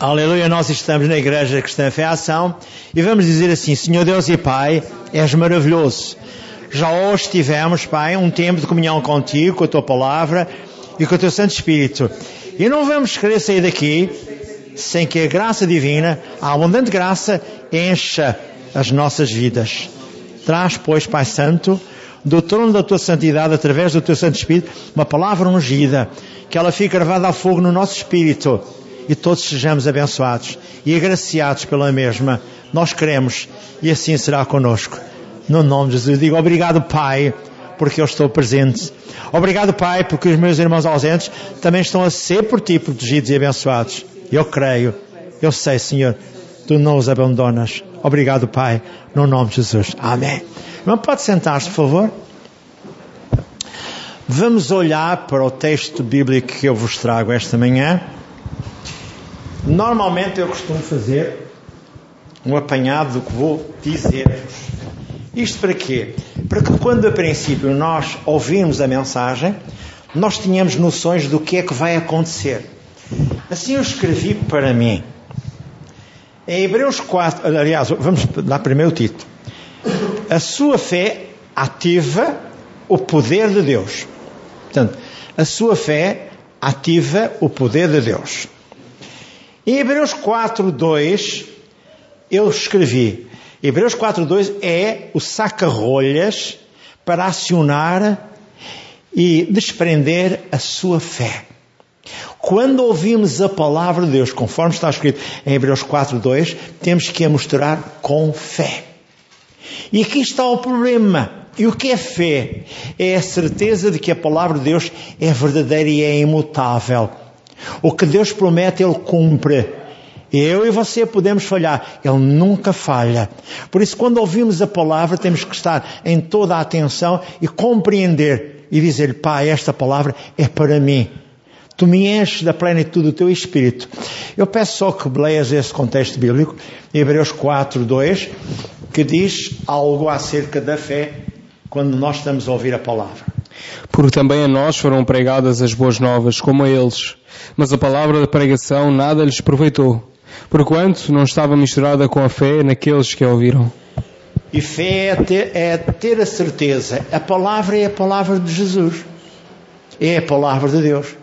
Aleluia, nós estamos na Igreja Cristã Fé Ação e vamos dizer assim, Senhor Deus e Pai, és maravilhoso. Já hoje tivemos, Pai, um tempo de comunhão contigo, com a tua palavra e com o teu Santo Espírito. E não vamos querer sair daqui sem que a graça divina, a abundante graça, encha as nossas vidas. Traz, pois, Pai Santo, do trono da tua santidade, através do teu Santo Espírito, uma palavra ungida, que ela fique gravada a fogo no nosso espírito e todos sejamos abençoados e agraciados pela mesma. Nós queremos e assim será conosco. No nome de Jesus, digo obrigado, Pai, porque eu estou presente. Obrigado, Pai, porque os meus irmãos ausentes também estão a ser por ti protegidos e abençoados. Eu creio, eu sei, Senhor, tu não os abandonas. Obrigado, Pai, no nome de Jesus. Amém. Irmão, pode sentar-se, por favor? Vamos olhar para o texto bíblico que eu vos trago esta manhã. Normalmente eu costumo fazer um apanhado do que vou dizer-vos. Isto para quê? Para que quando a princípio nós ouvimos a mensagem, nós tenhamos noções do que é que vai acontecer. Assim eu escrevi para mim. Em Hebreus 4, aliás, vamos dar primeiro o título. A sua fé ativa o poder de Deus. Portanto, a sua fé ativa o poder de Deus. Em Hebreus 4, 2, eu escrevi, Hebreus 4, 2 é o saca-rolhas para acionar e desprender a sua fé. Quando ouvimos a palavra de Deus, conforme está escrito em Hebreus 4, 2, temos que a mostrar com fé. E aqui está o problema. E o que é fé? É a certeza de que a palavra de Deus é verdadeira e é imutável. O que Deus promete, Ele cumpre. Eu e você podemos falhar, Ele nunca falha. Por isso, quando ouvimos a palavra, temos que estar em toda a atenção e compreender e dizer: Pai, esta palavra é para mim. Tu me enches da plenitude do teu espírito. Eu peço só que leias esse contexto bíblico, Hebreus 4, 2, que diz algo acerca da fé quando nós estamos a ouvir a palavra. Porque também a nós foram pregadas as boas novas, como a eles. Mas a palavra da pregação nada lhes aproveitou, porquanto não estava misturada com a fé naqueles que a ouviram. E fé é ter, é ter a certeza. A palavra é a palavra de Jesus. É a palavra de Deus.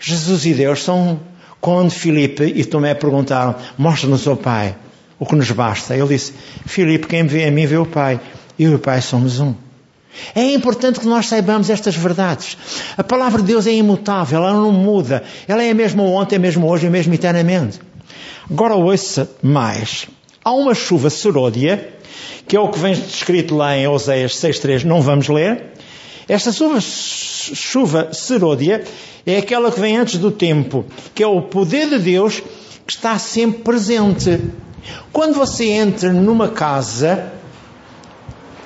Jesus e Deus são quando Filipe e Tomé perguntaram: Mostra-nos o Pai, o que nos basta. Ele disse: Filipe, quem vê a mim vê o Pai. Eu e o Pai somos um. É importante que nós saibamos estas verdades. A palavra de Deus é imutável, ela não muda. Ela é a mesma ontem, a mesma hoje, a mesma eternamente. Agora ouça mais. Há uma chuva seródia, que é o que vem descrito lá em Oséias 6.3, não vamos ler. Esta chuva, chuva seródia é aquela que vem antes do tempo, que é o poder de Deus que está sempre presente. Quando você entra numa casa,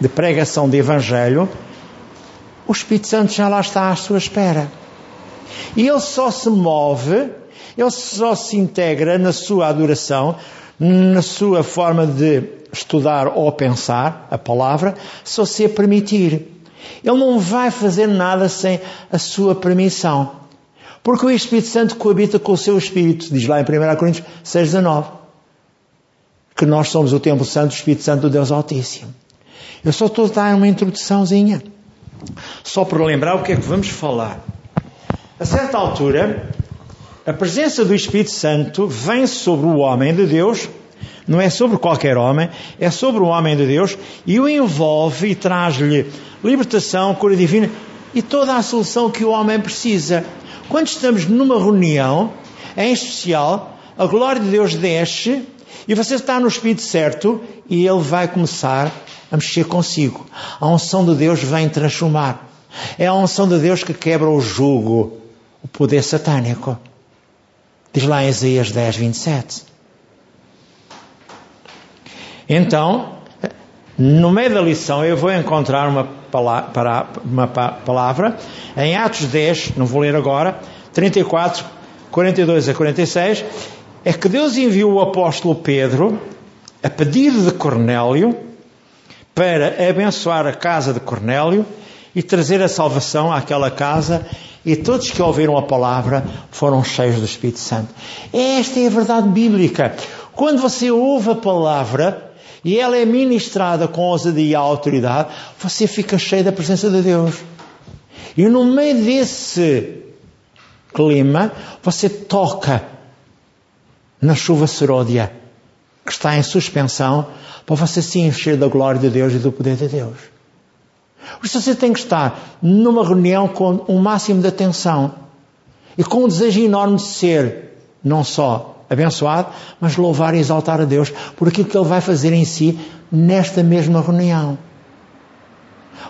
de pregação de Evangelho, o Espírito Santo já lá está à sua espera. E ele só se move, ele só se integra na sua adoração, na sua forma de estudar ou pensar a palavra, se você permitir. Ele não vai fazer nada sem a sua permissão. Porque o Espírito Santo coabita com o seu Espírito, diz lá em 1 Coríntios 6,19, que nós somos o templo santo do Espírito Santo do Deus Altíssimo. Eu só estou a dar uma introduçãozinha. Só para lembrar o que é que vamos falar. A certa altura, a presença do Espírito Santo vem sobre o homem de Deus, não é sobre qualquer homem, é sobre o homem de Deus e o envolve e traz-lhe libertação, cura divina e toda a solução que o homem precisa. Quando estamos numa reunião, em especial, a glória de Deus desce e você está no Espírito certo e ele vai começar a mexer consigo. A unção de Deus vem transformar. É a unção de Deus que quebra o jugo, o poder satânico. Diz lá em Isaías 10, 27. Então, no meio da lição, eu vou encontrar uma palavra, uma palavra em Atos 10, não vou ler agora, 34, 42 a 46, é que Deus enviou o apóstolo Pedro, a pedido de Cornélio, para abençoar a casa de Cornélio e trazer a salvação àquela casa E todos que ouviram a palavra foram cheios do Espírito Santo. Esta é a verdade bíblica. Quando você ouve a palavra e ela é ministrada com ousadia e autoridade, você fica cheio da presença de Deus. E no meio desse clima, você toca na chuva seródia que está em suspensão para você se encher da glória de Deus e do poder de Deus. Você tem que estar numa reunião com um máximo de atenção e com um desejo enorme de ser não só abençoado, mas louvar e exaltar a Deus por aquilo que Ele vai fazer em si nesta mesma reunião.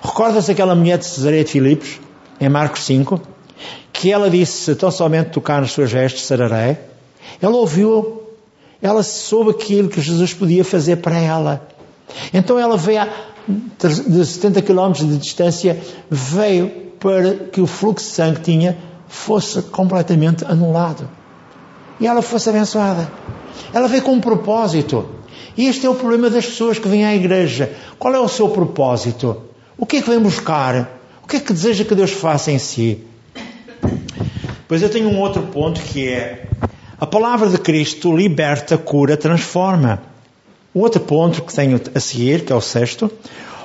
Recorda-se aquela mulher de Cesareia de Filipos, em Marcos 5, que ela disse, se tão somente tocar nas suas vestes, sararei. Ela ouviu ela soube aquilo que Jesus podia fazer para ela. Então ela veio a, de 70 km de distância, veio para que o fluxo de sangue tinha fosse completamente anulado. E ela fosse abençoada. Ela veio com um propósito. E este é o problema das pessoas que vêm à igreja. Qual é o seu propósito? O que é que vem buscar? O que é que deseja que Deus faça em si? Pois eu tenho um outro ponto que é a palavra de Cristo liberta, cura, transforma. O outro ponto que tenho a seguir, que é o sexto,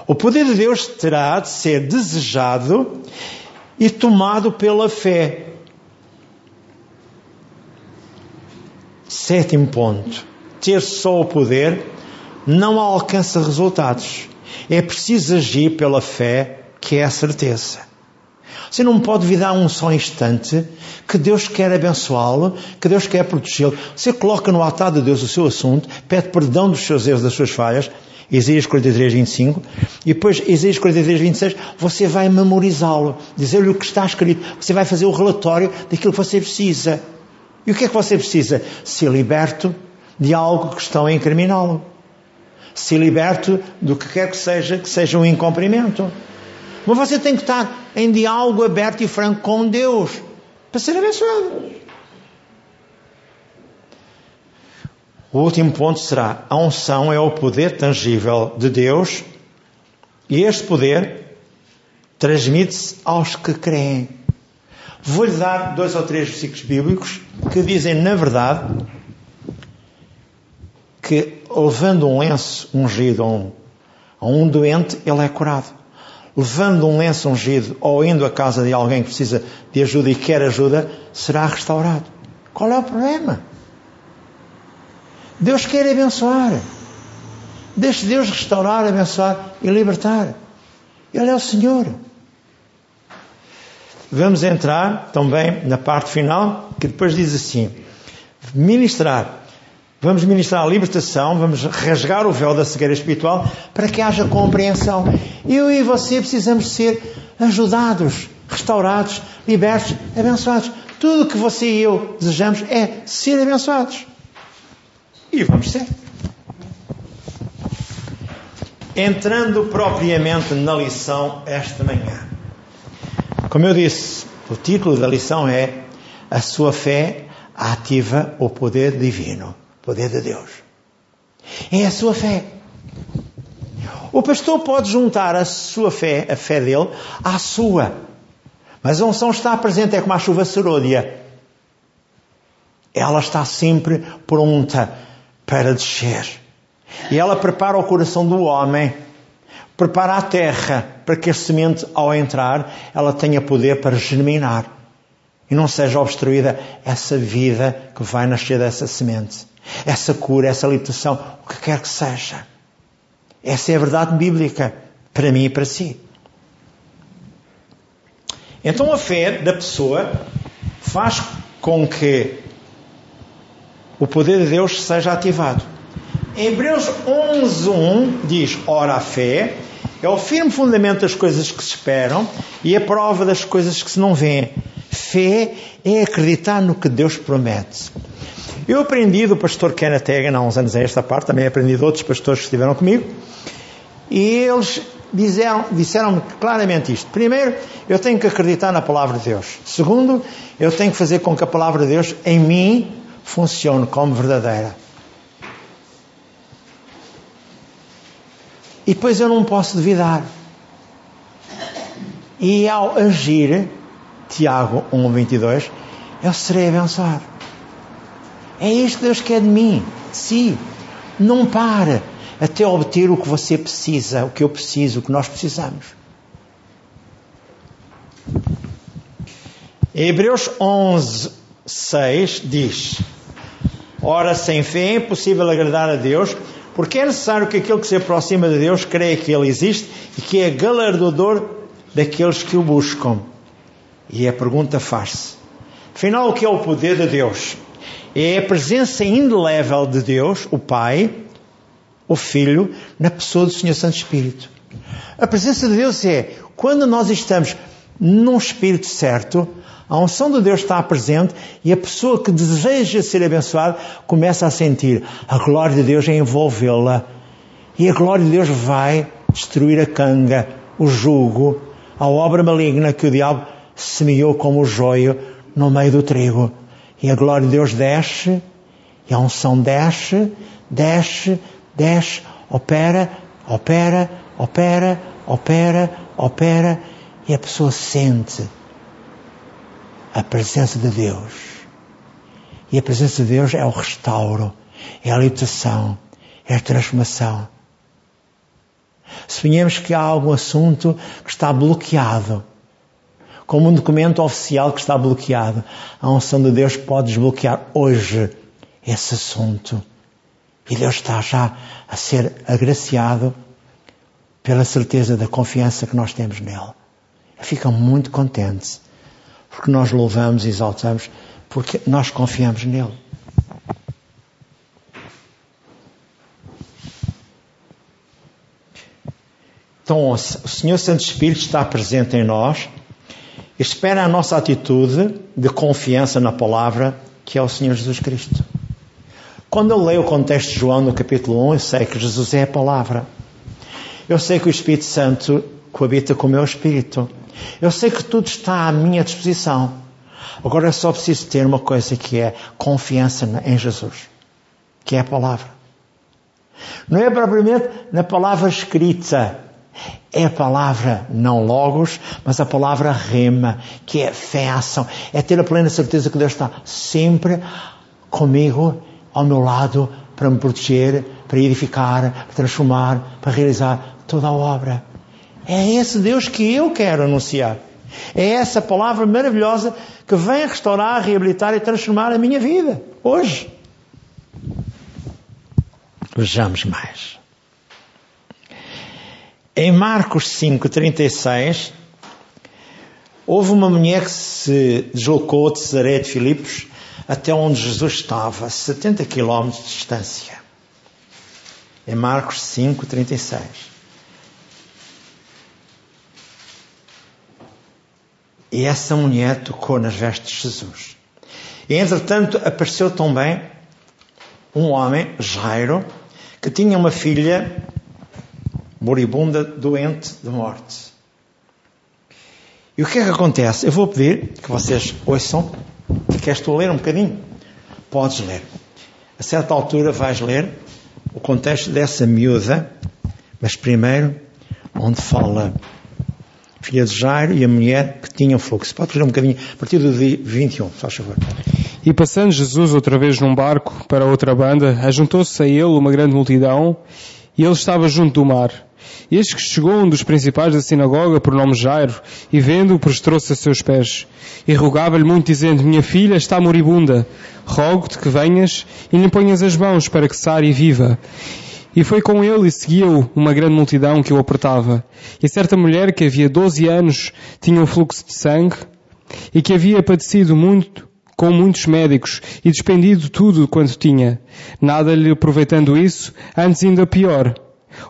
o poder de Deus terá de ser desejado e tomado pela fé. Sétimo ponto. Ter só o poder não alcança resultados. É preciso agir pela fé, que é a certeza. Você não pode duvidar um só instante que Deus quer abençoá-lo, que Deus quer protegê-lo. Você coloca no altar de Deus o seu assunto, pede perdão dos seus erros, das suas falhas, Isaías 43, 25, e depois Isaías 43, 26, você vai memorizá-lo, dizer-lhe o que está escrito, você vai fazer o relatório daquilo que você precisa. E o que é que você precisa? Ser liberto de algo que estão a incriminá-lo. Ser liberto do que quer que seja, que seja um incumprimento. Mas você tem que estar em diálogo aberto e franco com Deus para ser abençoado. O último ponto será: a unção é o poder tangível de Deus e este poder transmite-se aos que creem. Vou-lhe dar dois ou três versículos bíblicos que dizem, na verdade, que levando um lenço ungido a um, a um doente, ele é curado levando um lenço ungido ou indo à casa de alguém que precisa de ajuda e quer ajuda, será restaurado. Qual é o problema? Deus quer abençoar. Deixe Deus restaurar, abençoar e libertar. Ele é o Senhor. Vamos entrar também na parte final, que depois diz assim: ministrar Vamos ministrar a libertação, vamos rasgar o véu da cegueira espiritual para que haja compreensão. Eu e você precisamos ser ajudados, restaurados, libertos, abençoados. Tudo o que você e eu desejamos é ser abençoados. E vamos ser. Entrando propriamente na lição esta manhã. Como eu disse, o título da lição é A sua fé ativa o poder divino poder de Deus. É a sua fé. O pastor pode juntar a sua fé, a fé dele, à sua. Mas a unção está presente, é como a chuva seródia. Ela está sempre pronta para descer. E ela prepara o coração do homem, prepara a terra para que a semente, ao entrar, ela tenha poder para germinar. E não seja obstruída essa vida que vai nascer dessa semente essa cura, essa libertação, o que quer que seja. Essa é a verdade bíblica para mim e para si. Então a fé da pessoa faz com que o poder de Deus seja ativado. Em Hebreus 11.1 diz, ora a fé é o firme fundamento das coisas que se esperam e a prova das coisas que se não veem. Fé é acreditar no que Deus promete. Eu aprendi do pastor Kenneth Hagan há uns anos a esta parte, também aprendi de outros pastores que estiveram comigo, e eles disseram, disseram claramente isto. Primeiro, eu tenho que acreditar na palavra de Deus. Segundo, eu tenho que fazer com que a palavra de Deus em mim funcione como verdadeira. E depois eu não posso duvidar. E ao agir, Tiago 1,22, eu serei abençoado. É isto que Deus quer de mim. Sim. Não para até obter o que você precisa, o que eu preciso, o que nós precisamos. Hebreus 11, 6 diz: Ora, sem fé é impossível agradar a Deus, porque é necessário que aquele que se aproxima de Deus creia que Ele existe e que é galardoador daqueles que o buscam. E a pergunta faz-se: afinal, o que é o poder de Deus? É a presença indelével de Deus, o Pai, o Filho, na pessoa do Senhor Santo Espírito. A presença de Deus é quando nós estamos num espírito certo, a unção de Deus está presente e a pessoa que deseja ser abençoada começa a sentir a glória de Deus a envolvê-la. E a glória de Deus vai destruir a canga, o jugo, a obra maligna que o diabo semeou como o joio no meio do trigo. E a glória de Deus desce, e a unção desce, desce, desce, opera, opera, opera, opera, opera, e a pessoa sente a presença de Deus. E a presença de Deus é o restauro, é a libertação, é a transformação. Suponhamos que há algum assunto que está bloqueado, como um documento oficial que está bloqueado. A unção de Deus pode desbloquear hoje esse assunto. E Deus está já a ser agraciado pela certeza da confiança que nós temos nele. Fica muito contente porque nós louvamos e exaltamos, porque nós confiamos nele. Então, o Senhor Santo Espírito está presente em nós, espera a nossa atitude de confiança na palavra que é o Senhor Jesus Cristo. Quando eu leio o contexto de João no capítulo 1, eu sei que Jesus é a palavra. Eu sei que o Espírito Santo coabita com o meu espírito. Eu sei que tudo está à minha disposição. Agora eu só preciso ter uma coisa que é confiança em Jesus, que é a palavra. Não é propriamente na palavra escrita, é a palavra não logos, mas a palavra rema, que é fé ação. É ter a plena certeza que Deus está sempre comigo, ao meu lado, para me proteger, para edificar, para transformar, para realizar toda a obra. É esse Deus que eu quero anunciar. É essa palavra maravilhosa que vem restaurar, reabilitar e transformar a minha vida. Hoje. Vejamos mais. Em Marcos 5,36, houve uma mulher que se deslocou de Cesaré de Filipos até onde Jesus estava, 70 quilómetros de distância. Em Marcos 5,36. E essa mulher tocou nas vestes de Jesus. E entretanto apareceu também um homem, Jairo, que tinha uma filha moribunda, doente de morte. E o que é que acontece? Eu vou pedir que vocês ouçam. Queres tu ler um bocadinho? Podes ler. A certa altura vais ler o contexto dessa miúda, mas primeiro, onde fala filha de Jairo e a mulher que tinham fluxo. Pode ler um bocadinho, a partir do 21, faz favor. E passando Jesus outra vez num barco para outra banda, ajuntou-se a ele uma grande multidão, e ele estava junto do mar. Eis que chegou um dos principais da sinagoga, por nome Jairo, e vendo-o, prostrou-se a seus pés. E rogava-lhe muito, dizendo, Minha filha está moribunda. Rogo-te que venhas e lhe ponhas as mãos para que sare e viva. E foi com ele e seguiu uma grande multidão que o apertava. E certa mulher que havia doze anos tinha um fluxo de sangue e que havia padecido muito com muitos médicos e despendido tudo quanto tinha, nada lhe aproveitando isso, antes ainda pior.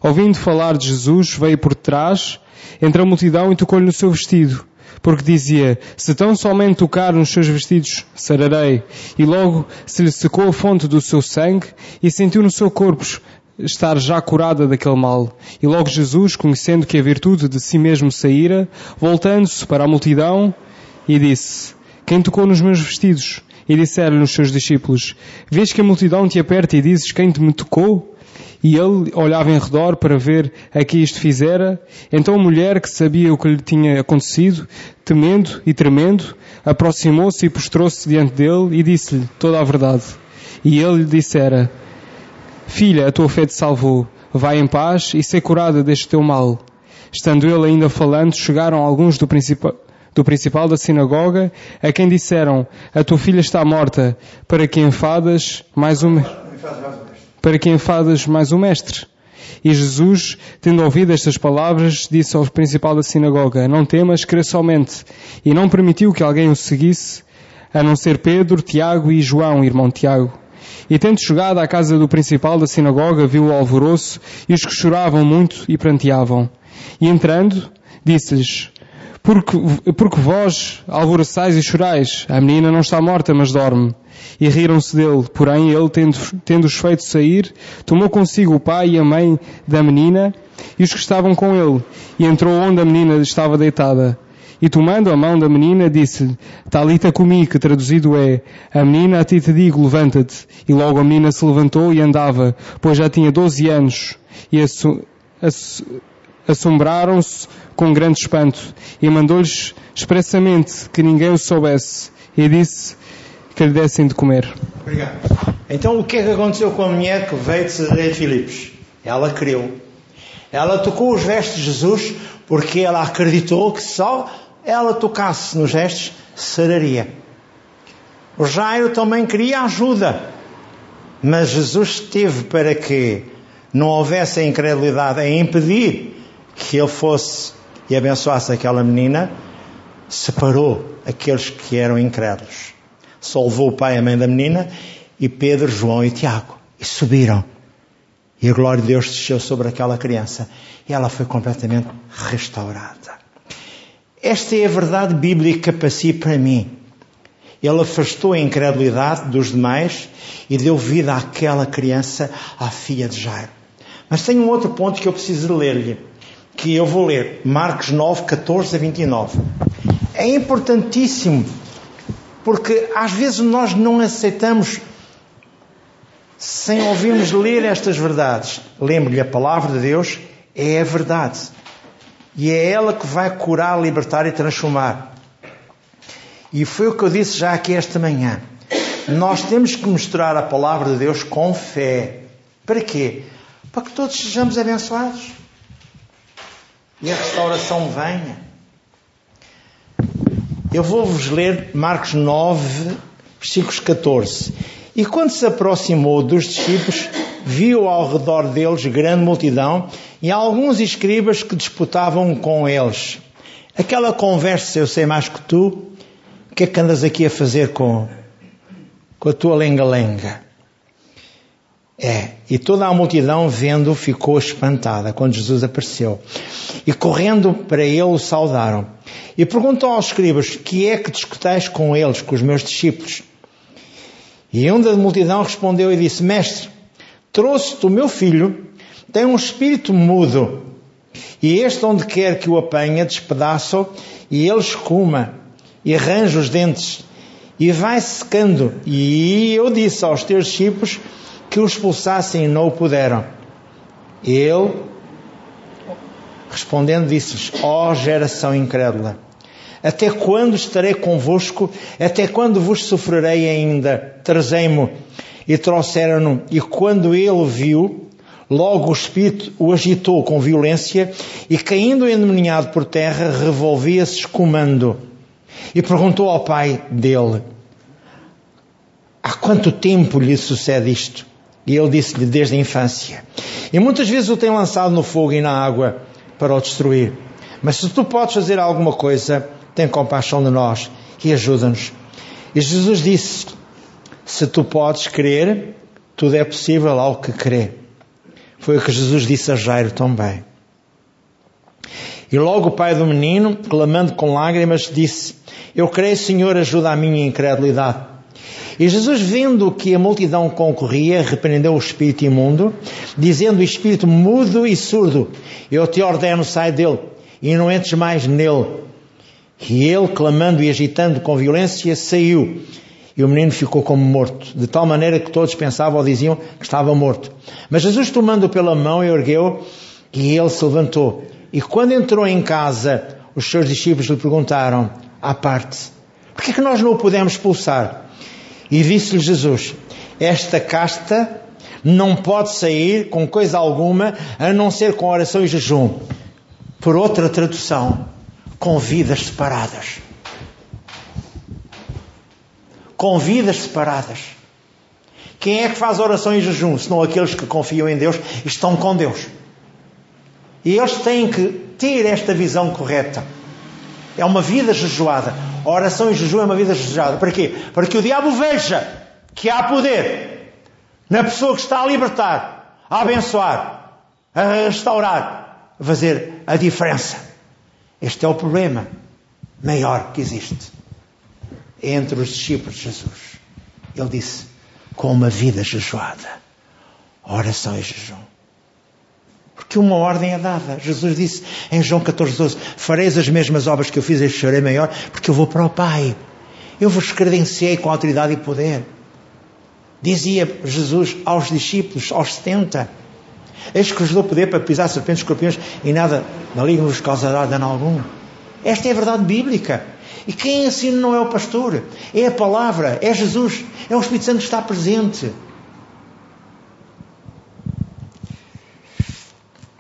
Ouvindo falar de Jesus, veio por trás, entre a multidão e tocou-lhe no seu vestido, porque dizia, se tão somente tocar nos seus vestidos, sararei. E logo se lhe secou a fonte do seu sangue e sentiu no seu corpo estar já curada daquele mal. E logo Jesus, conhecendo que a virtude de si mesmo saíra, voltando-se para a multidão, e disse, quem tocou nos meus vestidos? E disseram-lhe os seus discípulos, vês que a multidão te aperta e dizes, quem te me tocou? E ele olhava em redor para ver a que isto fizera. Então a mulher, que sabia o que lhe tinha acontecido, temendo e tremendo, aproximou-se e prostrou-se diante dele e disse-lhe toda a verdade. E ele lhe dissera, Filha, a tua fé te salvou. Vai em paz e ser curada deste teu mal. Estando ele ainda falando, chegaram alguns do principal, do principal da sinagoga, a quem disseram, a tua filha está morta, para que enfadas mais um, para que enfadas mais o mestre? E Jesus, tendo ouvido estas palavras, disse ao principal da sinagoga, não temas, crê somente. E não permitiu que alguém o seguisse, a não ser Pedro, Tiago e João, irmão Tiago. E tendo chegado à casa do principal da sinagoga, viu o alvoroço e os que choravam muito e pranteavam. E entrando, disse-lhes, porque, porque vós alvoroçais e chorais, a menina não está morta, mas dorme. E riram-se dele, porém ele, tendo, tendo-os feito sair, tomou consigo o pai e a mãe da menina e os que estavam com ele, e entrou onde a menina estava deitada. E tomando a mão da menina, disse-lhe, Talita comi, que traduzido é, a menina a ti te digo, levanta-te. E logo a menina se levantou e andava, pois já tinha doze anos. E assombraram-se com grande espanto. E mandou-lhes expressamente que ninguém o soubesse. E disse que lhe dessem de comer. Obrigado. Então o que é que aconteceu com a mulher que veio de Cesareia de Filipos? Ela creu. Ela tocou os vestes de Jesus porque ela acreditou que só ela tocasse nos gestos, sararia. O Jairo também queria ajuda, mas Jesus esteve para que não houvesse a incredulidade a impedir que ele fosse e abençoasse aquela menina, separou aqueles que eram incrédulos. Salvou o pai e a mãe da menina e Pedro, João e Tiago. E subiram. E a glória de Deus desceu sobre aquela criança. E ela foi completamente restaurada. Esta é a verdade bíblica para si para mim. Ele afastou a incredulidade dos demais e deu vida àquela criança, à filha de Jairo. Mas tem um outro ponto que eu preciso ler-lhe, que eu vou ler, Marcos 9, 14 a 29. É importantíssimo, porque às vezes nós não aceitamos sem ouvirmos ler estas verdades. Lembre-lhe, a palavra de Deus é a verdade. E é ela que vai curar, libertar e transformar. E foi o que eu disse já aqui esta manhã. Nós temos que mostrar a palavra de Deus com fé. Para quê? Para que todos sejamos abençoados. E a restauração venha. Eu vou-vos ler Marcos 9, versículos 14. E quando se aproximou dos discípulos, viu ao redor deles grande multidão e alguns escribas que disputavam com eles. Aquela conversa, eu sei mais que tu, o que é que andas aqui a fazer com, com a tua lenga-lenga? É, e toda a multidão vendo ficou espantada quando Jesus apareceu. E correndo para ele o saudaram. E perguntou aos escribas, que é que discutais com eles, com os meus discípulos? E um da multidão respondeu e disse, Mestre, Trouxe-te o meu filho, tem um espírito mudo, e este, onde quer que o apanha, despedaça e ele escuma, e arranja os dentes, e vai secando. E eu disse aos teus discípulos que o expulsassem e não o puderam. Ele, respondendo, disse-lhes: Ó oh, geração incrédula, até quando estarei convosco? Até quando vos sofrerei ainda? Trazei-mo e trouxeram-no. E quando ele viu, logo o espírito o agitou com violência e, caindo endemoniado por terra, revolvia-se escumando. E perguntou ao pai dele: Há quanto tempo lhe sucede isto? E ele disse-lhe: Desde a infância. E muitas vezes o tem lançado no fogo e na água para o destruir. Mas se tu podes fazer alguma coisa, tem compaixão de nós e ajuda-nos. E Jesus disse: se tu podes crer, tudo é possível ao que crê. Foi o que Jesus disse a Jairo também. E logo o pai do menino, clamando com lágrimas, disse: Eu creio, Senhor, ajuda a minha incredulidade. E Jesus, vendo que a multidão concorria, repreendeu o espírito imundo, dizendo o espírito mudo e surdo: Eu te ordeno, sai dele, e não entres mais nele. E ele, clamando e agitando com violência, saiu E o menino ficou como morto, de tal maneira que todos pensavam ou diziam que estava morto. Mas Jesus, tomando-o pela mão, ergueu e ele se levantou. E quando entrou em casa, os seus discípulos lhe perguntaram, à parte, por que é que nós não o podemos expulsar? E disse-lhe Jesus, esta casta não pode sair com coisa alguma a não ser com oração e jejum. Por outra tradução, com vidas separadas. Com vidas separadas. Quem é que faz oração e jejum? Senão aqueles que confiam em Deus e estão com Deus. E eles têm que ter esta visão correta. É uma vida jejuada. A oração e jejum é uma vida jejuada. Para quê? Para que o diabo veja que há poder na pessoa que está a libertar, a abençoar, a restaurar, a fazer a diferença. Este é o problema maior que existe entre os discípulos de Jesus. Ele disse: com uma vida jejuada, oração e jejum. Porque uma ordem é dada. Jesus disse em João 14, 12: Fareis as mesmas obras que eu fiz, este serei maior, porque eu vou para o Pai. Eu vos credenciei com autoridade e poder. Dizia Jesus aos discípulos, aos 70: Eis que vos dou poder para pisar serpentes e escorpiões e nada maligno vos causará dano algum. Esta é a verdade bíblica. E quem ensina não é o pastor, é a palavra, é Jesus, é o Espírito Santo que está presente.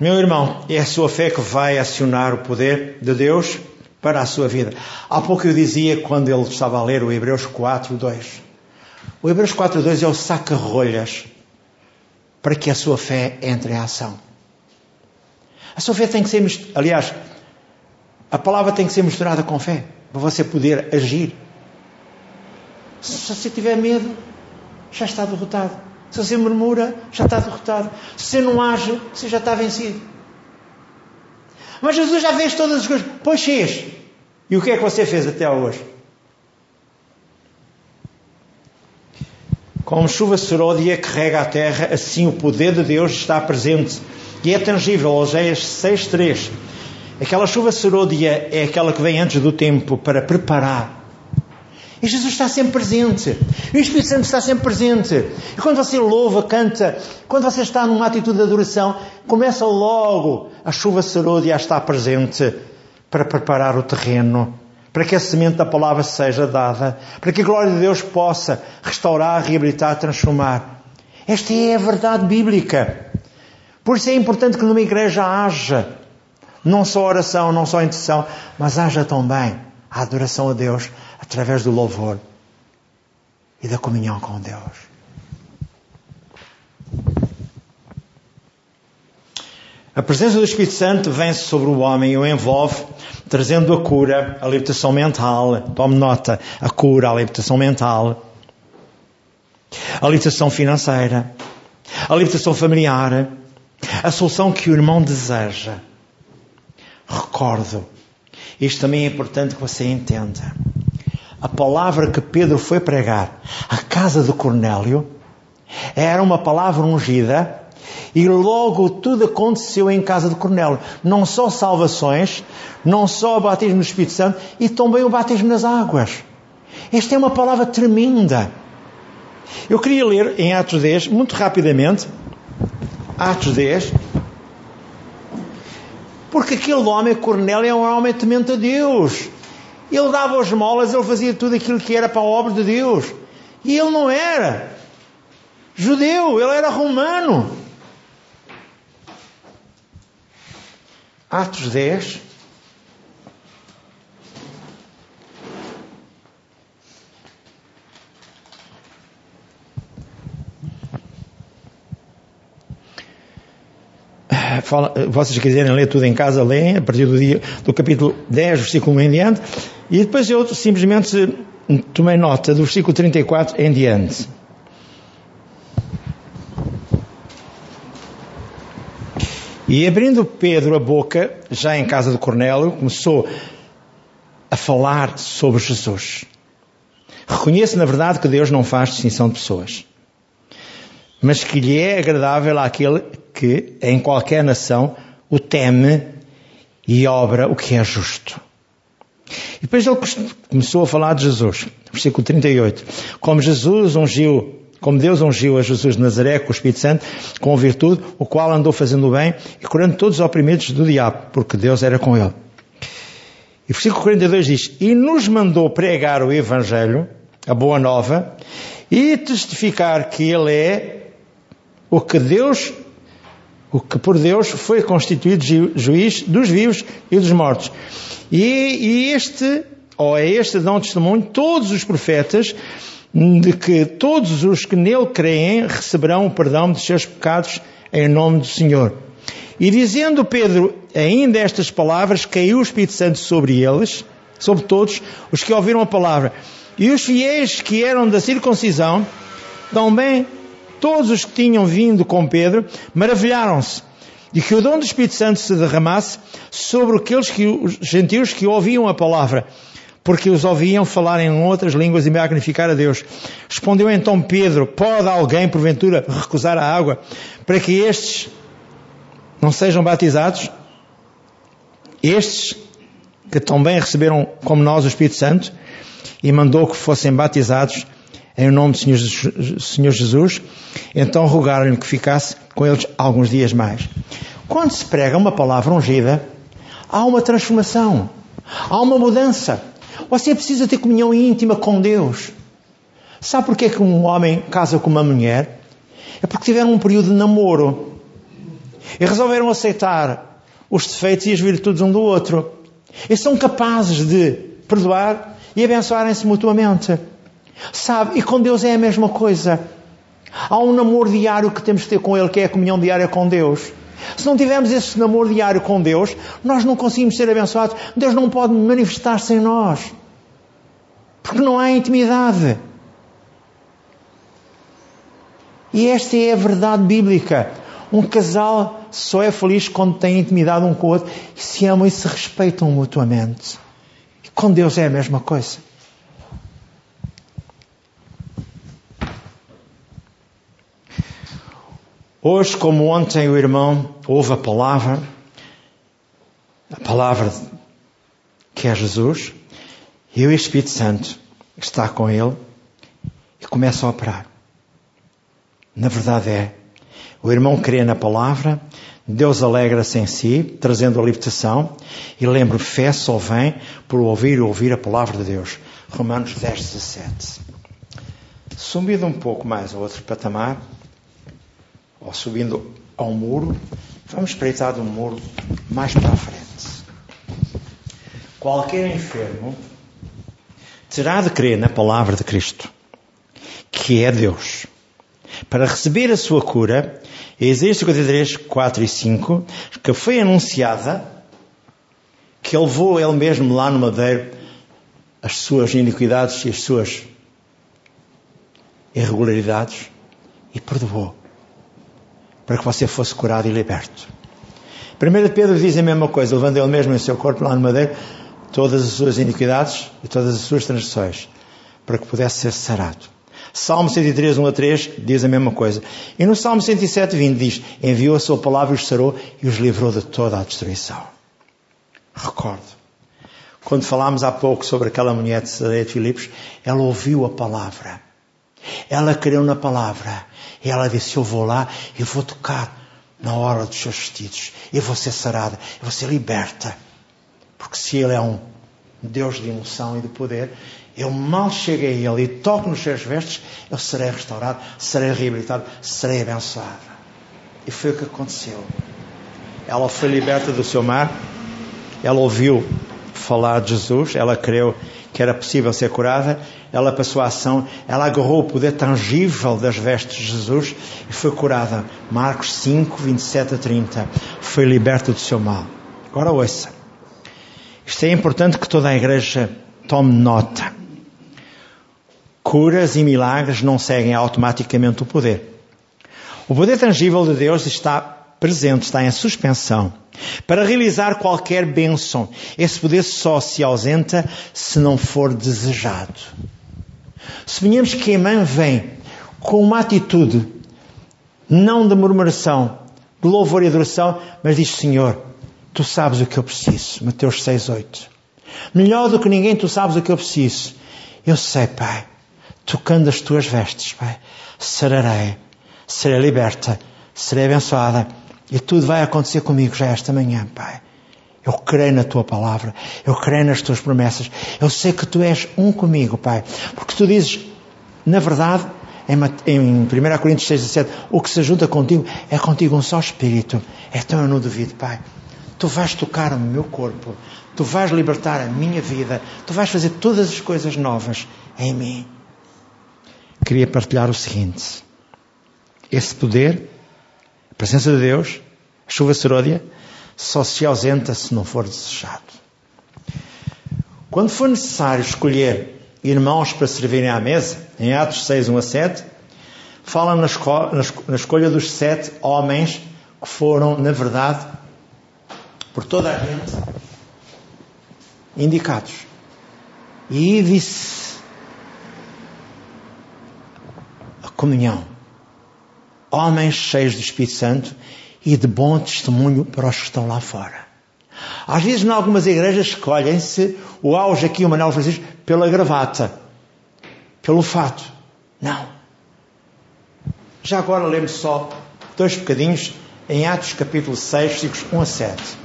Meu irmão, é a sua fé que vai acionar o poder de Deus para a sua vida. Há pouco eu dizia, quando ele estava a ler o Hebreus 4, 2. O Hebreus 4, 2 é o saca-rolhas para que a sua fé entre em ação. A sua fé tem que ser, aliás, a palavra tem que ser misturada com fé, para você poder agir. Se você tiver medo, já está derrotado. Se você murmura, já está derrotado. Se você não age, você já está vencido. Mas Jesus já fez todas as coisas. Pois fez. E o que é que você fez até hoje? Como chuva seródia que rega a terra, assim o poder de Deus está presente. E é tangível. Oséias 6.3. Aquela chuva seródia é aquela que vem antes do tempo para preparar e Jesus está sempre presente. E o Espírito Santo está sempre presente. E quando você louva, canta, quando você está numa atitude de adoração, começa logo a chuva serôdia a estar presente para preparar o terreno, para que a semente da palavra seja dada, para que a glória de Deus possa restaurar, reabilitar, transformar. Esta é a verdade bíblica. Por isso é importante que numa igreja haja não só oração, não só intercessão, mas haja também a adoração a Deus através do louvor e da comunhão com Deus. A presença do Espírito Santo vem sobre o homem e o envolve, trazendo a cura, a libertação mental. Tome nota, a cura, a libertação mental, a libertação financeira, a libertação familiar, a solução que o irmão deseja. Recordo, isto também é importante que você entenda a palavra que Pedro foi pregar à casa de Cornélio era uma palavra ungida e logo tudo aconteceu em casa de Cornélio. Não só salvações, não só o batismo no Espírito Santo e também o batismo nas águas. Esta é uma palavra tremenda. Eu queria ler em Atos 10, muito rapidamente, Atos 10, porque aquele homem, Cornélio, é um homem temente a Deus. Ele dava as molas, ele fazia tudo aquilo que era para a obra de Deus. E ele não era judeu, ele era romano. Atos 10. Fala, vocês quiserem ler tudo em casa, leem a partir do, dia, do capítulo 10, versículo 1 em diante. E depois eu simplesmente tomei nota do versículo 34 em diante. E abrindo Pedro a boca, já em casa de Cornélio, começou a falar sobre Jesus. Reconheço na verdade que Deus não faz distinção de pessoas, mas que lhe é agradável àquele que, em qualquer nação, o teme e obra o que é justo. E depois ele começou a falar de Jesus. versículo 38. Como Jesus ungiu, como Deus ungiu a Jesus de Nazaré com o Espírito Santo, com virtude, o qual andou fazendo bem e curando todos os oprimidos do diabo, porque Deus era com ele. E versículo 42 diz: E nos mandou pregar o Evangelho, a boa nova, e testificar que Ele é o que Deus, o que por Deus foi constituído juiz dos vivos e dos mortos. E, e este, ou é este dão testemunho, todos os profetas, de que todos os que nele creem receberão o perdão dos seus pecados em nome do Senhor. E dizendo Pedro ainda estas palavras, caiu o Espírito Santo sobre eles, sobre todos os que ouviram a palavra. E os fiéis que eram da circuncisão, também todos os que tinham vindo com Pedro, maravilharam-se de que o dom do Espírito Santo se derramasse sobre aqueles que, os gentios que ouviam a palavra, porque os ouviam falar em outras línguas e magnificar a Deus. Respondeu então Pedro: Pode alguém, porventura, recusar a água para que estes não sejam batizados? Estes que também receberam, como nós, o Espírito Santo, e mandou que fossem batizados em nome do Senhor, Senhor Jesus, então rogaram-lhe que ficasse com eles alguns dias mais. Quando se prega uma palavra ungida, há uma transformação, há uma mudança. Você precisa ter comunhão íntima com Deus. Sabe porquê que um homem casa com uma mulher? É porque tiveram um período de namoro e resolveram aceitar os defeitos e as virtudes um do outro. E são capazes de perdoar e abençoarem-se mutuamente. Sabe? E com Deus é a mesma coisa. Há um namoro diário que temos que ter com Ele, que é a comunhão diária com Deus. Se não tivermos esse namoro diário com Deus, nós não conseguimos ser abençoados. Deus não pode manifestar-se em nós. Porque não há intimidade. E esta é a verdade bíblica. Um casal só é feliz quando tem intimidade um com o outro e se amam e se respeitam mutuamente. E com Deus é a mesma coisa. Hoje, como ontem o irmão ouve a palavra, a palavra que é Jesus, e o Espírito Santo está com ele e começa a operar. Na verdade é o irmão crê na palavra, Deus alegra-se em si, trazendo a libertação, e lembro, fé só vem por ouvir e ouvir a palavra de Deus. Romanos 10, 17. Subindo um pouco mais ao outro patamar, ou subindo ao muro, vamos espreitar do muro mais para a frente. Qualquer enfermo terá de crer na palavra de Cristo, que é Deus. Para receber a sua cura, Isaías 53, 4 e 5, que foi anunciada que ele levou ele mesmo lá no madeiro as suas iniquidades e as suas irregularidades e perdoou para que você fosse curado e liberto. 1 Pedro diz a mesma coisa, levando ele mesmo em seu corpo lá no madeiro todas as suas iniquidades e todas as suas transgressões, para que pudesse ser sarado. Salmo 103, 1 a 3 diz a mesma coisa. E no Salmo 107, 20 diz: Enviou a sua palavra e os sarou e os livrou de toda a destruição. Recordo. Quando falámos há pouco sobre aquela mulher de Cesareia de Filipos, ela ouviu a palavra. Ela creu na palavra. E ela disse: Eu vou lá e vou tocar na hora dos seus vestidos. Eu vou ser sarada. Eu vou ser liberta. Porque se Ele é um Deus de emoção e de poder, eu mal chego a Ele e toco nos seus vestes, eu serei restaurado, serei reabilitado, serei abençoado. E foi o que aconteceu. Ela foi liberta do seu mar, ela ouviu falar de Jesus, ela creu que era possível ser curada, ela passou a ação, ela agarrou o poder tangível das vestes de Jesus e foi curada. Marcos 5, 27 a 30. Foi liberta do seu mal. Agora ouça. Isto é importante que toda a igreja tome nota. Curas e milagres não seguem automaticamente o poder. O poder tangível de Deus está presente, está em suspensão. Para realizar qualquer bênção, esse poder só se ausenta se não for desejado. Suponhamos que a mãe vem com uma atitude não de murmuração, de louvor e adoração, mas diz: Senhor, tu sabes o que eu preciso. Mateus 6, 8. Melhor do que ninguém, tu sabes o que eu preciso. Eu sei, Pai, tocando as tuas vestes, Pai, sararei, serei liberta, serei abençoada e tudo vai acontecer comigo já esta manhã, Pai. Eu creio na tua palavra, eu creio nas tuas promessas, eu sei que tu és um comigo, Pai, porque tu dizes, na verdade, em 1 Coríntios 6, 17, o que se junta contigo é contigo um só espírito. Então eu não duvido, Pai. Tu vais tocar o meu corpo, tu vais libertar a minha vida, tu vais fazer todas as coisas novas em mim. Queria partilhar o seguinte: esse poder, presença de Deus, a chuva seródia, só se ausenta se não for desejado. Quando for necessário escolher irmãos para servirem à mesa, em Atos 6, 1 a 7, fala na, na escolha dos sete homens que foram, na verdade, por toda a gente, indicados. E disse a comunhão. Homens cheios do Espírito Santo e de bom testemunho para os que estão lá fora. Às vezes, em algumas igrejas, escolhem-se o auge aqui, o Manuel Francisco, pela gravata, pelo fato. Não. Já agora lemos só dois bocadinhos em Atos capítulo 6, versículos 1 a 7.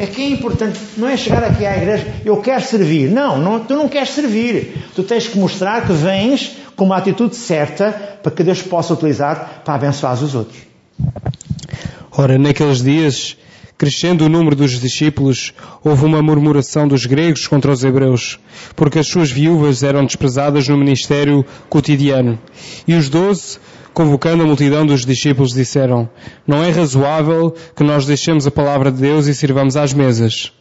Aqui é importante, não é chegar aqui à igreja, eu quero servir. Não, não, tu não queres servir. Tu tens que mostrar que vens com uma atitude certa para que Deus possa utilizar para abençoar os outros. Ora, naqueles dias, Crescendo o número dos discípulos, houve uma murmuração dos gregos contra os hebreus, porque as suas viúvas eram desprezadas no ministério cotidiano. E os doze, convocando a multidão dos discípulos, disseram: Não é razoável que nós deixemos a palavra de Deus e sirvamos às mesas.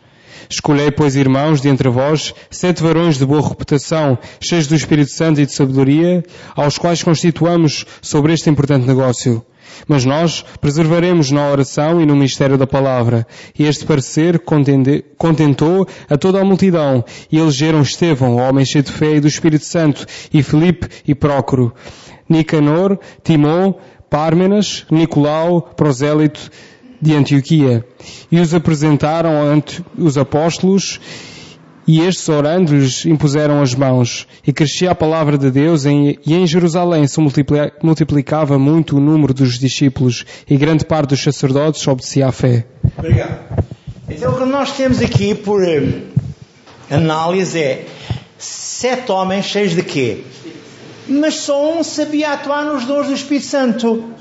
Escolhei, pois, irmãos, de entre vós, sete varões de boa reputação, cheios do Espírito Santo e de sabedoria, aos quais constituamos sobre este importante negócio. Mas nós preservaremos na oração e no mistério da palavra. E este parecer contentou a toda a multidão. E elegeram Estevão, homem cheio de fé e do Espírito Santo, e Filipe e Prócoro, Nicanor, Timon, Pármenas, Nicolau, prosélito de Antioquia. E os apresentaram ante os apóstolos e estes, orando-lhes, impuseram as mãos. E crescia a palavra de Deus, e em Jerusalém se multiplicava muito o número dos discípulos, e grande parte dos sacerdotes obedecia à fé. Obrigado. Então, o que nós temos aqui por eh, análise é sete homens cheios de quê? Mas só um sabia atuar nos dons do Espírito Santo,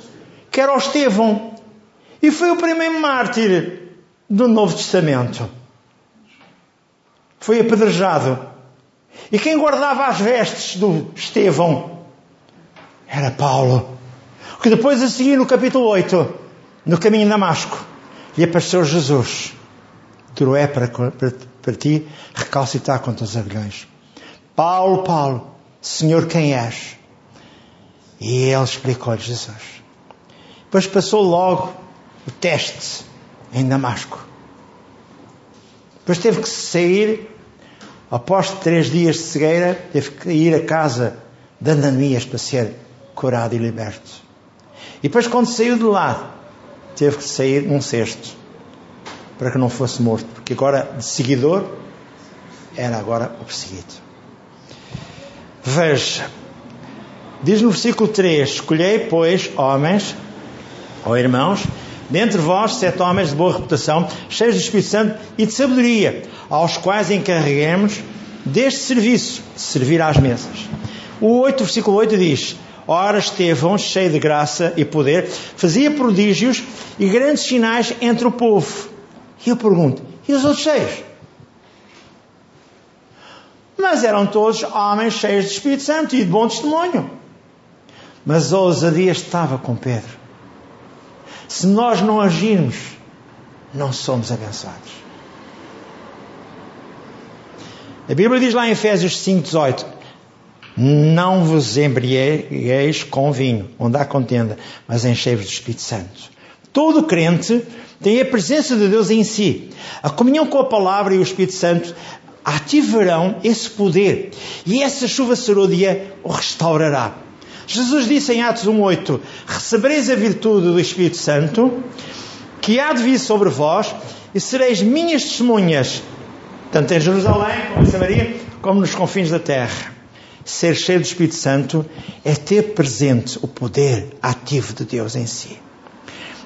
que era o Estevão. E foi o primeiro mártir do Novo Testamento foi apedrejado. E quem guardava as vestes do Estevão era Paulo. Que depois a seguir no capítulo 8, no caminho de Damasco, lhe apareceu Jesus. Duro é para, para, para ti recalcitar contra os aguilhões. Paulo, Paulo, Senhor, quem és? E ele explicou-lhe Jesus. Depois passou logo o teste em Damasco. Depois teve que sair Após três dias de cegueira, teve que ir à casa de Ananias para ser curado e liberto. E depois, quando saiu de lá, teve que sair num cesto para que não fosse morto, porque agora de seguidor era agora o perseguido. Veja, diz no versículo 3: Escolhei, pois, homens ou irmãos, dentre vós sete homens de boa reputação, cheios do Espírito Santo e de sabedoria aos quais encarreguemos deste serviço, de servir às mesas. O 8, versículo 8 diz: Ora, Estevão, cheio de graça e poder, fazia prodígios e grandes sinais entre o povo. E eu pergunto: e os outros cheios? Mas eram todos homens cheios de Espírito Santo e de bom testemunho. Mas a ousadia estava com Pedro. Se nós não agirmos, não somos abençoados. A Bíblia diz lá em Efésios 5,18: Não vos embriagueis com vinho, onde há contenda, mas enchei-vos do Espírito Santo. Todo crente tem a presença de Deus em si. A comunhão com a palavra e o Espírito Santo ativarão esse poder e essa chuva serodia o restaurará. Jesus disse em Atos 1,8: Recebereis a virtude do Espírito Santo, que há de vir sobre vós, e sereis minhas testemunhas tanto em Jerusalém, como em Samaria, como nos confins da terra. ser cheio do Espírito Santo é ter presente o poder ativo de Deus em si.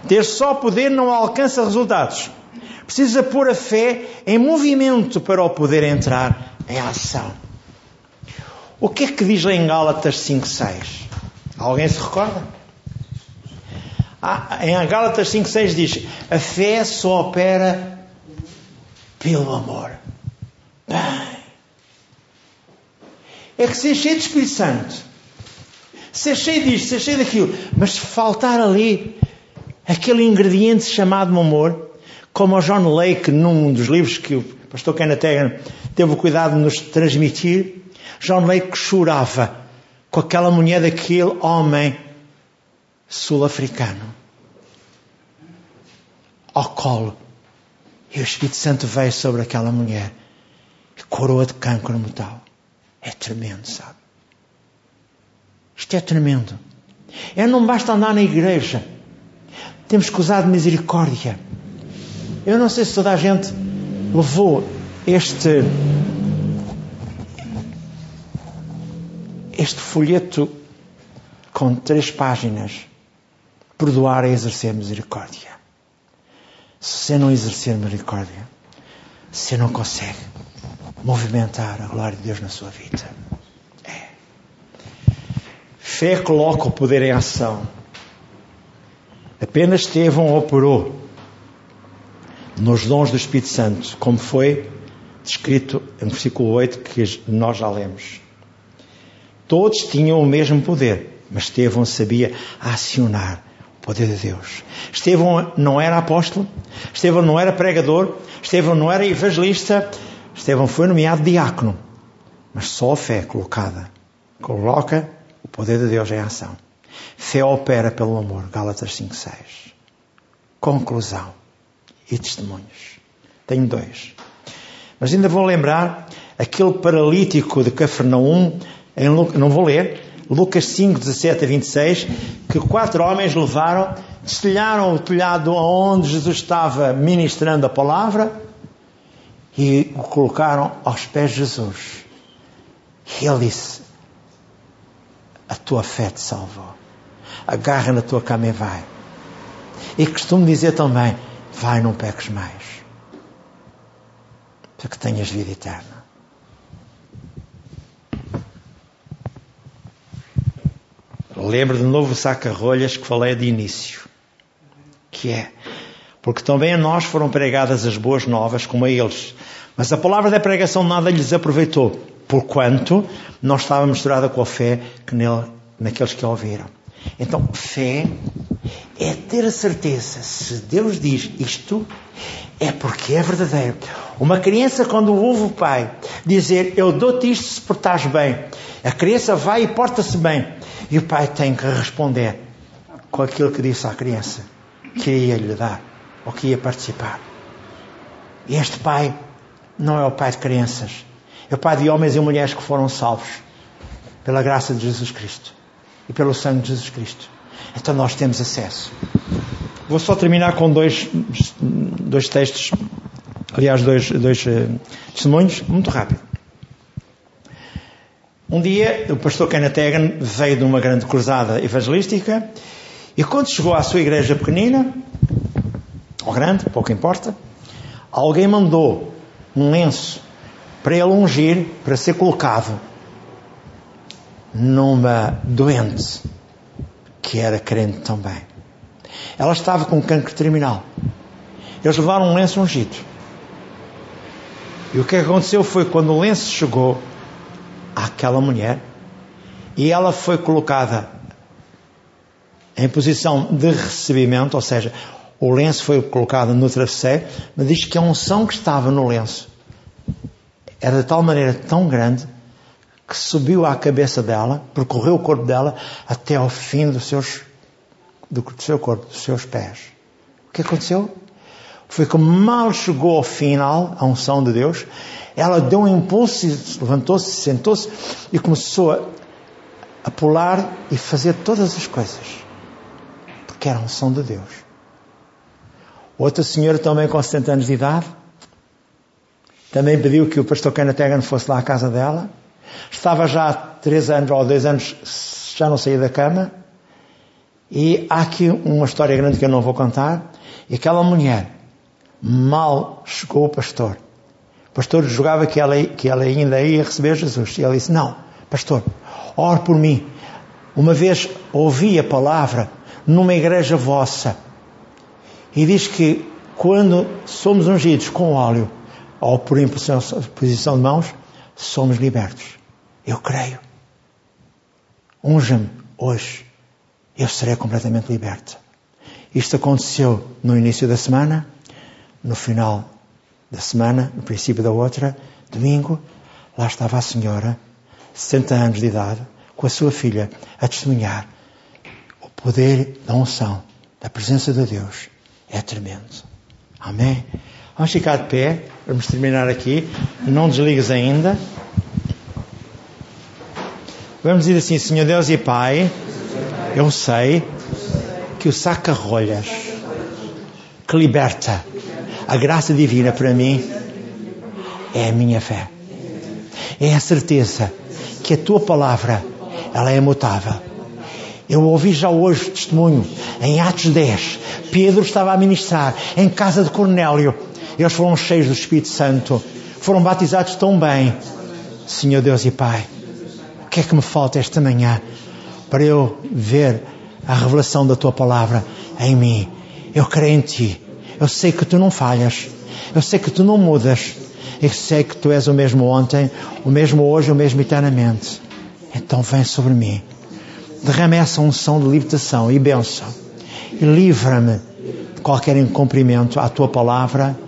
Ter só poder não alcança resultados. Precisa pôr a fé em movimento para o poder entrar em ação. O que é que diz lá em Gálatas 5,6? Alguém se recorda? Ah, em Gálatas 5,6 diz: A fé só opera pelo amor. Bem, é que ser cheio de Espírito Santo, ser cheio disto, ser cheio daquilo, mas faltar ali aquele ingrediente chamado amor, como o John Lake, num dos livros que o pastor Kenneth teve o cuidado de nos transmitir, John Lake chorava com aquela mulher daquele homem sul-africano ao colo. E o Espírito Santo veio sobre aquela mulher e coroa de cancro mortal. É tremendo, sabe? Isto é tremendo. É não basta andar na igreja. Temos que usar de misericórdia. Eu não sei se toda a gente levou este este folheto com três páginas. Perdoar é exercer misericórdia. Se você não exercer misericórdia, você não consegue movimentar a glória de Deus na sua vida. É. Fé coloca o poder em ação. Apenas Estevão operou nos dons do Espírito Santo, como foi descrito no versículo 8 que nós já lemos. Todos tinham o mesmo poder, mas Estevão sabia acionar o poder de Deus. Estevão não era apóstolo, Estevão não era pregador, Estevão não era evangelista, Estevão foi nomeado diácono, mas só a fé colocada coloca o poder de Deus em ação. Fé opera pelo amor, Gálatas 5:6. Conclusão e testemunhos. Tenho dois. Mas ainda vou lembrar aquele paralítico de Cafarnaum, em, não vou ler, Lucas 5, 17 a 26, que quatro homens levaram, destelharam o telhado onde Jesus estava ministrando a palavra, e o colocaram aos pés de Jesus. E ele disse: A tua fé te salvou. Agarra na tua cama e vai. E costumo dizer também: Vai, não peques mais. Para que tenhas vida eterna. Lembro de novo o saca-rolhas que falei de início. Que é porque também a nós foram pregadas as boas novas, como a eles. Mas a palavra da pregação nada lhes aproveitou, porquanto não estava misturada com a fé que nele, naqueles que a ouviram. Então, fé é ter a certeza, se Deus diz isto, é porque é verdadeiro. Uma criança, quando ouve o pai dizer, eu dou-te isto se portares bem, a criança vai e porta-se bem. E o pai tem que responder com aquilo que disse à criança, que ia lhe dar ou que ia participar. E este pai não é o pai de crianças, é o pai de homens e mulheres que foram salvos pela graça de Jesus Cristo e pelo sangue de Jesus Cristo. Então nós temos acesso. Vou só terminar com dois, dois textos, aliás, dois, dois uh, testemunhos, muito rápido. Um dia, o pastor Kenneth Hagan veio de uma grande cruzada evangelística e quando chegou à sua igreja pequenina, ou grande, pouco importa, alguém mandou um lenço para ele ungir, para ser colocado numa doente que era crente também. Ela estava com cancro terminal. Eles levaram um lenço ungido. E o que aconteceu foi quando o lenço chegou àquela mulher e ela foi colocada em posição de recebimento, ou seja, o lenço foi colocado no travesseiro, mas diz que a unção que estava no lenço era de tal maneira tão grande que subiu à cabeça dela, percorreu o corpo dela até ao fim dos seus, do, do seu corpo, dos seus pés. O que aconteceu? Foi que mal chegou ao final, a unção de Deus, ela deu um impulso, levantou-se, sentou-se e começou a, a pular e fazer todas as coisas. Porque era a unção de Deus. Outra senhora também com 70 anos de idade, também pediu que o pastor Kenneth Hagan fosse lá à casa dela. Estava já três anos ou dois anos já não saía da cama. E há aqui uma história grande que eu não vou contar. E aquela mulher, mal chegou o pastor. O pastor julgava que ela, que ela ainda ia receber Jesus. E ela disse: Não, pastor, ore por mim. Uma vez ouvi a palavra numa igreja vossa. E diz que quando somos ungidos com óleo, ou por imposição de mãos, somos libertos. Eu creio. Unja-me hoje. Eu serei completamente liberto. Isto aconteceu no início da semana, no final da semana, no princípio da outra, domingo, lá estava a senhora, 60 anos de idade, com a sua filha, a testemunhar. O poder da unção, da presença de Deus, é tremendo. Amém? Vamos ficar de pé, vamos terminar aqui. Não desligues ainda. Vamos dizer assim, Senhor Deus e Pai, eu sei que o saca-rolhas que liberta a graça divina para mim é a minha fé. É a certeza que a tua palavra ela é imutável. Eu ouvi já hoje testemunho em Atos 10. Pedro estava a ministrar em casa de Cornélio. Eles foram cheios do Espírito Santo. Foram batizados tão bem. Senhor Deus e Pai, que é que me falta esta manhã para eu ver a revelação da tua palavra em mim? Eu creio em ti. Eu sei que tu não falhas. Eu sei que tu não mudas. Eu sei que tu és o mesmo ontem, o mesmo hoje, o mesmo eternamente. Então vem sobre mim. Derrama essa unção de libertação e bênção. E livra-me de qualquer incumprimento à tua palavra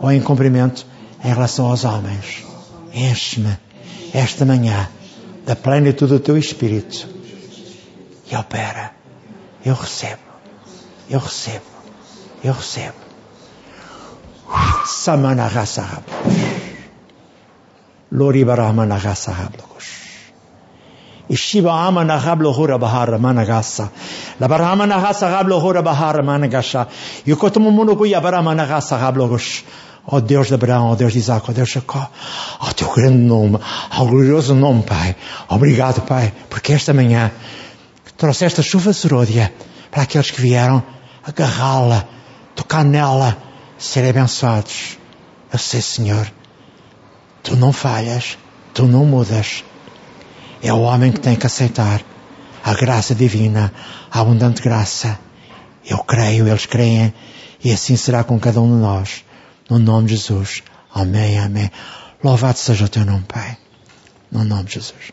ou incumprimento em relação aos homens. Enche-me esta manhã da plenitude do teu Espírito e opera. Eu recebo, eu recebo, eu recebo. Samana raça Loribarahmana raça Ishiba ama na rablo hura bahara managasa. La barama na gasa rablo hura bahara managasha. E o kotomo mundo cuia barama na gasa rablo gosh. Ó Deus de Abraão, ó Deus de Isaac, ó Deus de Jacó, ó teu grande nome, ao glorioso nome, Pai. Obrigado, Pai, porque esta manhã trouxeste a chuva seródia para aqueles que vieram agarrá-la, tocar nela, serem abençoados. Eu sei, Senhor, tu não falhas, tu não mudas. É o homem que tem que aceitar a graça divina, a abundante graça. Eu creio, eles creem, e assim será com cada um de nós. No nome de Jesus. Amém, amém. Louvado seja o teu nome, Pai. No nome de Jesus.